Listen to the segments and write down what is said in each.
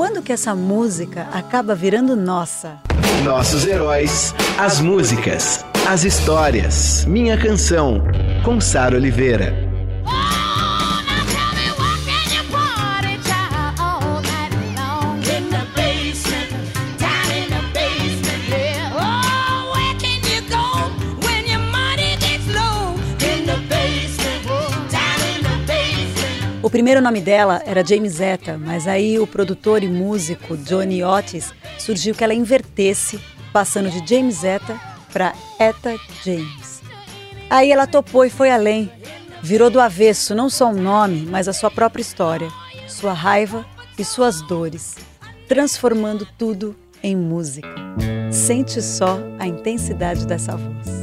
Quando que essa música acaba virando nossa? Nossos heróis, as músicas, as histórias. Minha canção, com Sara Oliveira. O primeiro nome dela era James Etta, mas aí o produtor e músico Johnny Otis surgiu que ela invertesse, passando de James Etta para Etta James. Aí ela topou e foi além. Virou do avesso não só um nome, mas a sua própria história, sua raiva e suas dores, transformando tudo em música. Sente só a intensidade dessa voz.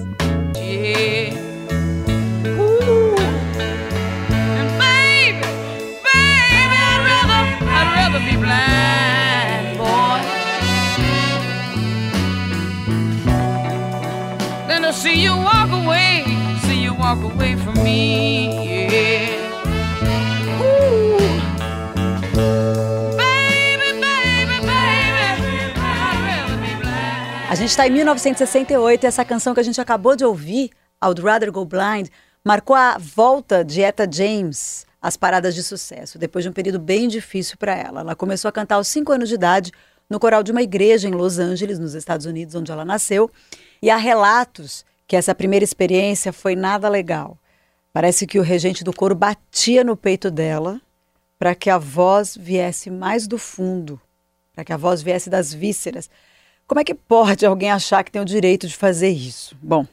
You walk away, see you walk away from me, yeah. A gente está em 1968 e essa canção que a gente acabou de ouvir, I'd Rather Go Blind, marcou a volta de Etta James as paradas de sucesso, depois de um período bem difícil para ela. Ela começou a cantar aos 5 anos de idade no coral de uma igreja em Los Angeles, nos Estados Unidos, onde ela nasceu, e há relatos que essa primeira experiência foi nada legal. Parece que o regente do coro batia no peito dela para que a voz viesse mais do fundo, para que a voz viesse das vísceras. Como é que pode alguém achar que tem o direito de fazer isso? Bom,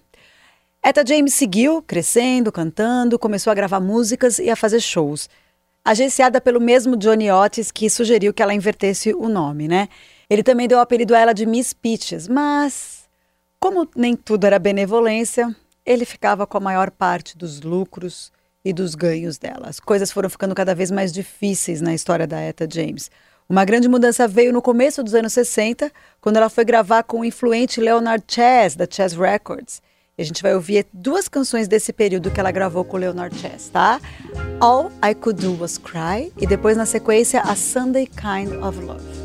Etta James seguiu crescendo, cantando, começou a gravar músicas e a fazer shows. Agenciada pelo mesmo Johnny Otis, que sugeriu que ela invertesse o nome, né? Ele também deu o apelido a ela de Miss Peaches, mas como nem tudo era benevolência, ele ficava com a maior parte dos lucros e dos ganhos dela. As coisas foram ficando cada vez mais difíceis na história da Etta James. Uma grande mudança veio no começo dos anos 60, quando ela foi gravar com o influente Leonard Chess, da Chess Records. E a gente vai ouvir duas canções desse período que ela gravou com o Leonard Chess, tá? All I Could Do Was Cry e depois na sequência a Sunday Kind of Love.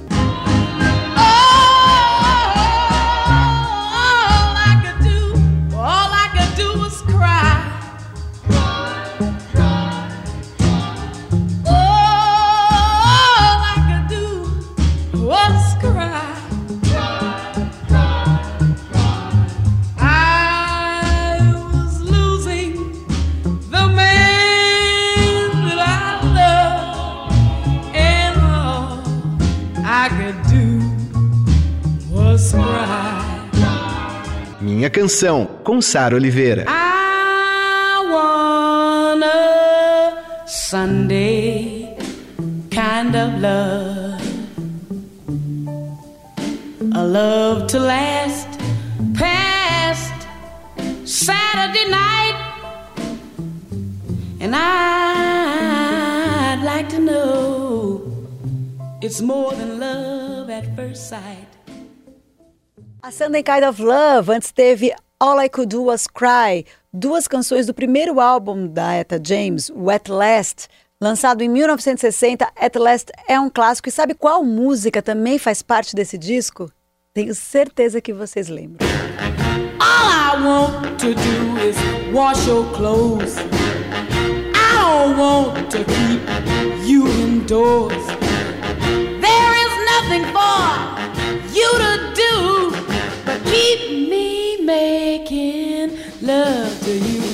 Minha Canção, com Sara Oliveira. I want a Sunday kind of love. Love to last past Saturday night. And I'd like to know it's more than love at first sight. A Sunday Kind of Love, antes teve All I Could Do Was Cry, duas canções do primeiro álbum da Etta James, o At Last, lançado em 1960. At Last é um clássico e sabe qual música também faz parte desse disco? Tenho certeza que vocês lembram. All I want to do is wash your clothes. I don't want to keep you indoors. There is nothing for you to do keep me making love to you,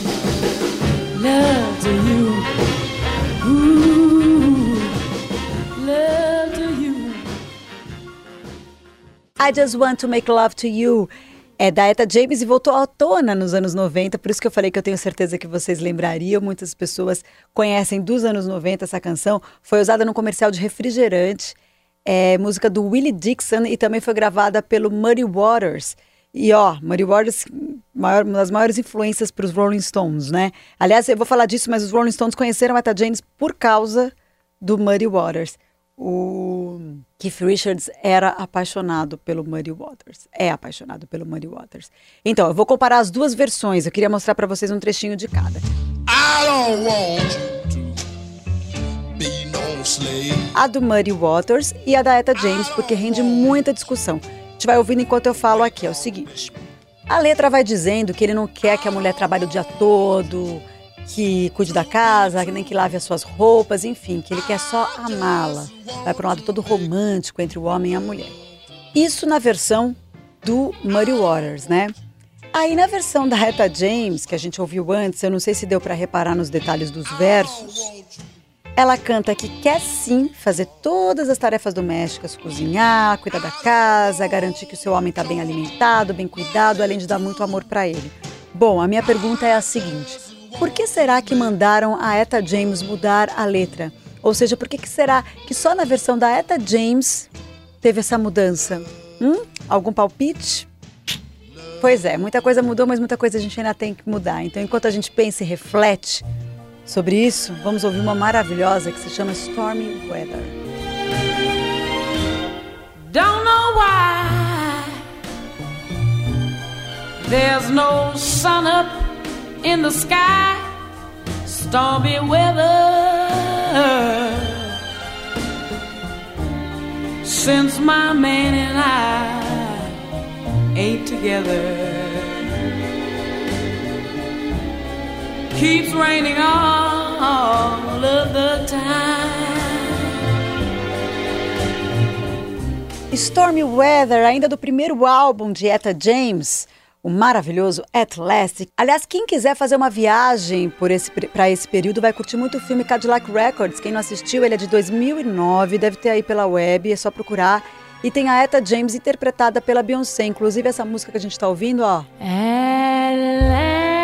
I just want to make love to you. É da Etta James e voltou à tona nos anos 90, por isso que eu falei que eu tenho certeza que vocês lembrariam. Muitas pessoas conhecem dos anos 90 essa canção. Foi usada no comercial de refrigerante é música do Willie Dixon e também foi gravada pelo Muddy Waters. E ó, Muddy Waters, maior, uma das maiores influências para os Rolling Stones, né? Aliás, eu vou falar disso, mas os Rolling Stones conheceram a Etta James por causa do Muddy Waters. O Keith Richards era apaixonado pelo Muddy Waters. É apaixonado pelo Muddy Waters. Então, eu vou comparar as duas versões. Eu queria mostrar para vocês um trechinho de cada. A do Muddy Waters e a da Etta James, porque rende muita discussão. A gente vai ouvindo enquanto eu falo aqui. É o seguinte. A letra vai dizendo que ele não quer que a mulher trabalhe o dia todo, que cuide da casa, nem que lave as suas roupas, enfim, que ele quer só amá-la. Vai para um lado todo romântico entre o homem e a mulher. Isso na versão do Muddy Waters, né? Aí na versão da Retta James, que a gente ouviu antes, eu não sei se deu para reparar nos detalhes dos versos, ela canta que quer sim fazer todas as tarefas domésticas, cozinhar, cuidar da casa, garantir que o seu homem está bem alimentado, bem cuidado, além de dar muito amor para ele. Bom, a minha pergunta é a seguinte: por que será que mandaram a Etta James mudar a letra? Ou seja, por que, que será que só na versão da Etta James teve essa mudança? Hum? Algum palpite? Pois é, muita coisa mudou, mas muita coisa a gente ainda tem que mudar. Então, enquanto a gente pensa e reflete sobre isso, vamos ouvir uma maravilhosa que se chama Stormy Weather. Don't know why There's no sun up in the sky, stormy weather. Since my man and I ain't together, keeps raining all of the time. Stormy Weather, ainda do primeiro álbum de Etta James, o maravilhoso At Last. Aliás, quem quiser fazer uma viagem para esse, esse período vai curtir muito o filme Cadillac Records. Quem não assistiu, ele é de 2009, deve ter aí pela web, é só procurar. E tem a Etta James interpretada pela Beyoncé. Inclusive, essa música que a gente está ouvindo, ó. É.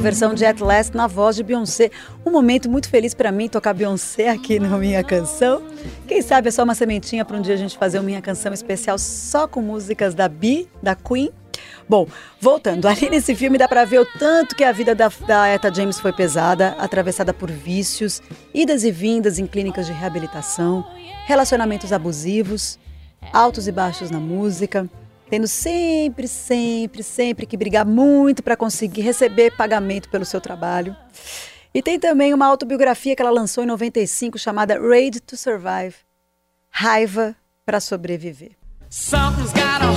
versão de At Last na voz de Beyoncé. Um momento muito feliz para mim tocar Beyoncé aqui na minha canção. Quem sabe é só uma sementinha para um dia a gente fazer uma minha canção especial só com músicas da Bi, da Queen. Bom, voltando, ali nesse filme dá para ver o tanto que a vida da, da Etta James foi pesada, atravessada por vícios, idas e vindas em clínicas de reabilitação, relacionamentos abusivos, altos e baixos na música tendo sempre, sempre, sempre que brigar muito para conseguir receber pagamento pelo seu trabalho. E tem também uma autobiografia que ela lançou em 95 chamada Raid to Survive Raiva para Sobreviver. Something's got a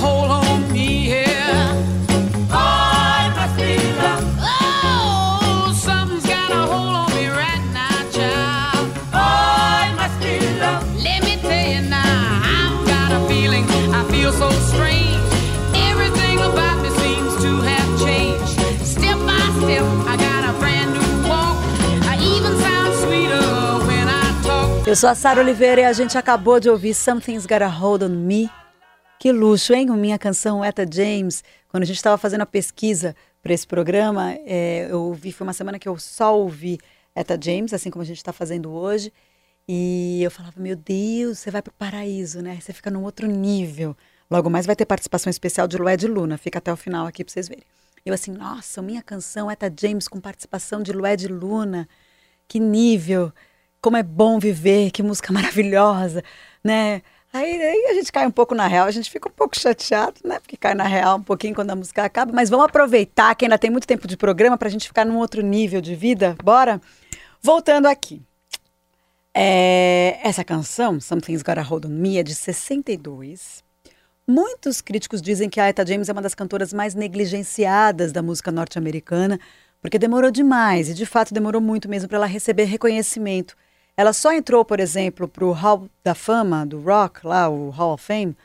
Eu sou a Sara Oliveira e a gente acabou de ouvir Something's Got a Hold on Me. Que luxo, hein? Minha canção Etta James. Quando a gente estava fazendo a pesquisa para esse programa, é, eu ouvi, foi uma semana que eu só ouvi Etta James, assim como a gente está fazendo hoje. E eu falava, meu Deus, você vai para o paraíso, né? Você fica num outro nível. Logo mais vai ter participação especial de Lué de Luna. Fica até o final aqui para vocês verem. Eu assim, nossa, minha canção Etta James com participação de Lué de Luna. Que nível como é bom viver, que música maravilhosa, né? Aí, aí, a gente cai um pouco na real, a gente fica um pouco chateado, né? Porque cai na real um pouquinho quando a música acaba, mas vamos aproveitar que ainda tem muito tempo de programa para a gente ficar num outro nível de vida, bora? Voltando aqui. É, essa canção, Something's Got a Hold on Me, é de 62. Muitos críticos dizem que a Etta James é uma das cantoras mais negligenciadas da música norte-americana, porque demorou demais, e de fato demorou muito mesmo para ela receber reconhecimento ela só entrou, por exemplo, para o Hall da Fama do Rock, lá o Hall of Fame,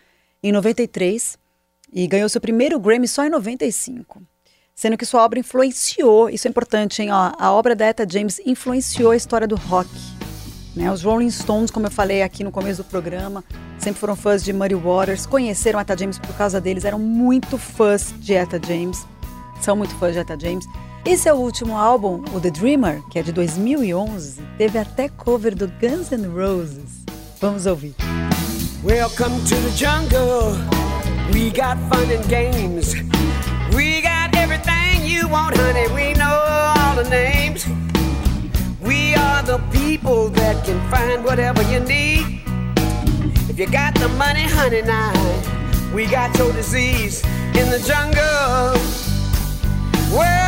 em 93 e ganhou seu primeiro Grammy só em 95. Sendo que sua obra influenciou, isso é importante, hein? Ó, a obra da Etta James influenciou a história do rock. Né? Os Rolling Stones, como eu falei aqui no começo do programa, sempre foram fãs de Muddy Waters, conheceram Etta James por causa deles, eram muito fãs de Etta James, são muito fãs de Etta James. E seu último álbum, o The Dreamer, que é de 2011, teve até cover do Guns N' Roses. Vamos ouvir. Welcome to the jungle. We got fun and games. We got everything you want, honey. We know all the names. We are the people that can find whatever you need. If you got the money, honey, now we got your disease in the jungle. Welcome,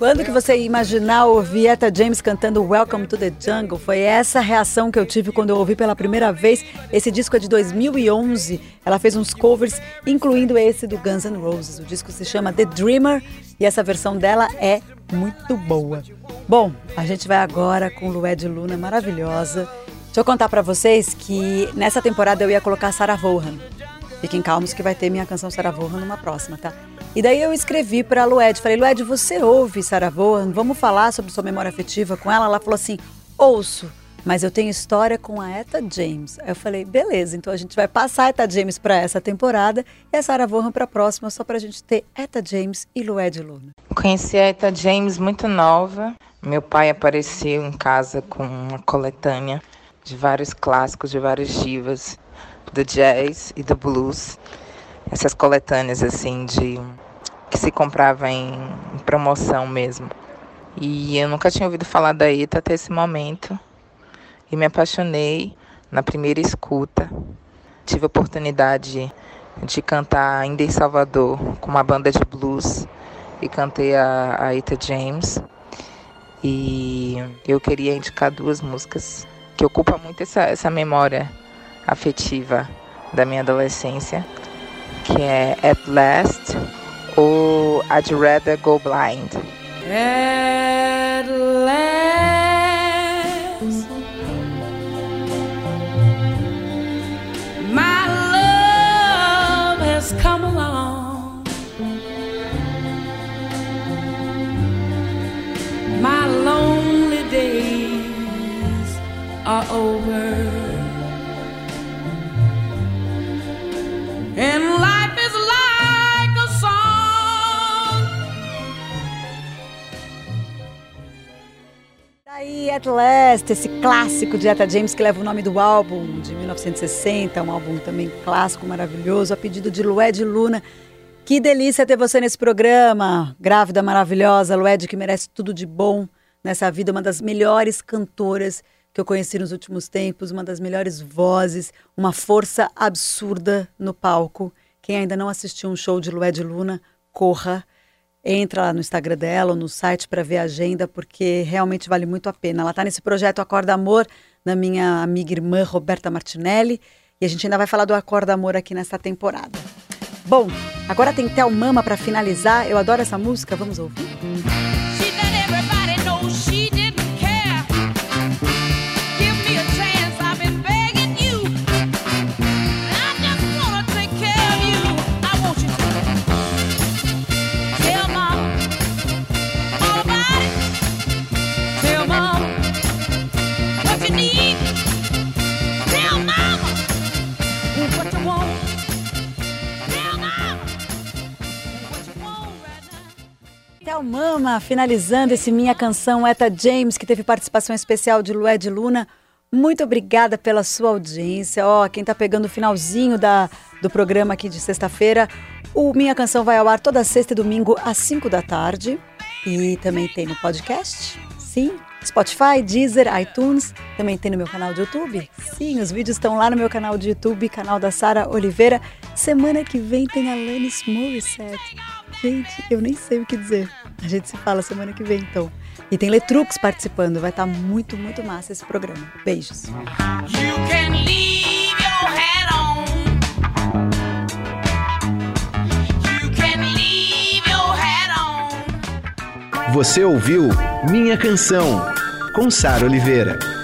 Quando que você ia imaginar ouvir Etta James cantando Welcome to the Jungle? Foi essa reação que eu tive quando eu ouvi pela primeira vez. Esse disco é de 2011. Ela fez uns covers, incluindo esse do Guns N' Roses. O disco se chama The Dreamer e essa versão dela é muito boa. Bom, a gente vai agora com Lué de Luna, maravilhosa. Deixa eu contar para vocês que nessa temporada eu ia colocar Sarah Vaughan. Fiquem calmos que vai ter minha canção Sarah numa próxima, tá? E daí eu escrevi para a Lued, falei, Lued, você ouve Sarah? Vamos falar sobre sua memória afetiva com ela? Ela falou assim, ouço, mas eu tenho história com a Etta James. Aí eu falei, beleza, então a gente vai passar a Etta James para essa temporada e a Sarah Vaughan para a próxima, só para a gente ter Etta James e Lued Luna. Conheci a Etta James muito nova. Meu pai apareceu em casa com uma coletânea de vários clássicos, de várias divas do jazz e do blues essas coletâneas assim de que se comprava em, promoção mesmo. E eu nunca tinha ouvido falar da ETA até esse momento. E me apaixonei na primeira escuta. Tive a oportunidade de cantar ainda em Salvador com uma banda de blues e cantei a, a Eta James. E eu queria indicar duas músicas que ocupam muito essa, essa memória afetiva da minha adolescência que é At Last ou I'd Rather Go Blind. At last, my love has come lonely days are over. At Last, esse clássico de Etta James que leva o nome do álbum de 1960, um álbum também clássico, maravilhoso, a pedido de Lued Luna. Que delícia ter você nesse programa, grávida maravilhosa, Lued que merece tudo de bom nessa vida, uma das melhores cantoras que eu conheci nos últimos tempos, uma das melhores vozes, uma força absurda no palco. Quem ainda não assistiu um show de Lued Luna, corra entra lá no Instagram dela ou no site para ver a agenda, porque realmente vale muito a pena. Ela está nesse projeto Acorda Amor, da minha amiga irmã Roberta Martinelli, e a gente ainda vai falar do Acorda Amor aqui nessa temporada. Bom, agora tem Tel Mama para finalizar. Eu adoro essa música, vamos ouvir? Mama, finalizando esse Minha Canção, Eta James, que teve participação especial de Lué de Luna. Muito obrigada pela sua audiência. Ó, oh, quem tá pegando o finalzinho da, do programa aqui de sexta-feira, o Minha Canção vai ao ar toda sexta e domingo às 5 da tarde. E também tem no podcast. Sim, Spotify, Deezer, iTunes, também tem no meu canal de YouTube. Sim, os vídeos estão lá no meu canal de YouTube, canal da Sara Oliveira. Semana que vem tem Alanis Morissette. Gente, eu nem sei o que dizer. A gente se fala semana que vem, então. E tem Letrux participando. Vai estar tá muito, muito massa esse programa. Beijos. Você ouviu Minha Canção, com Sara Oliveira.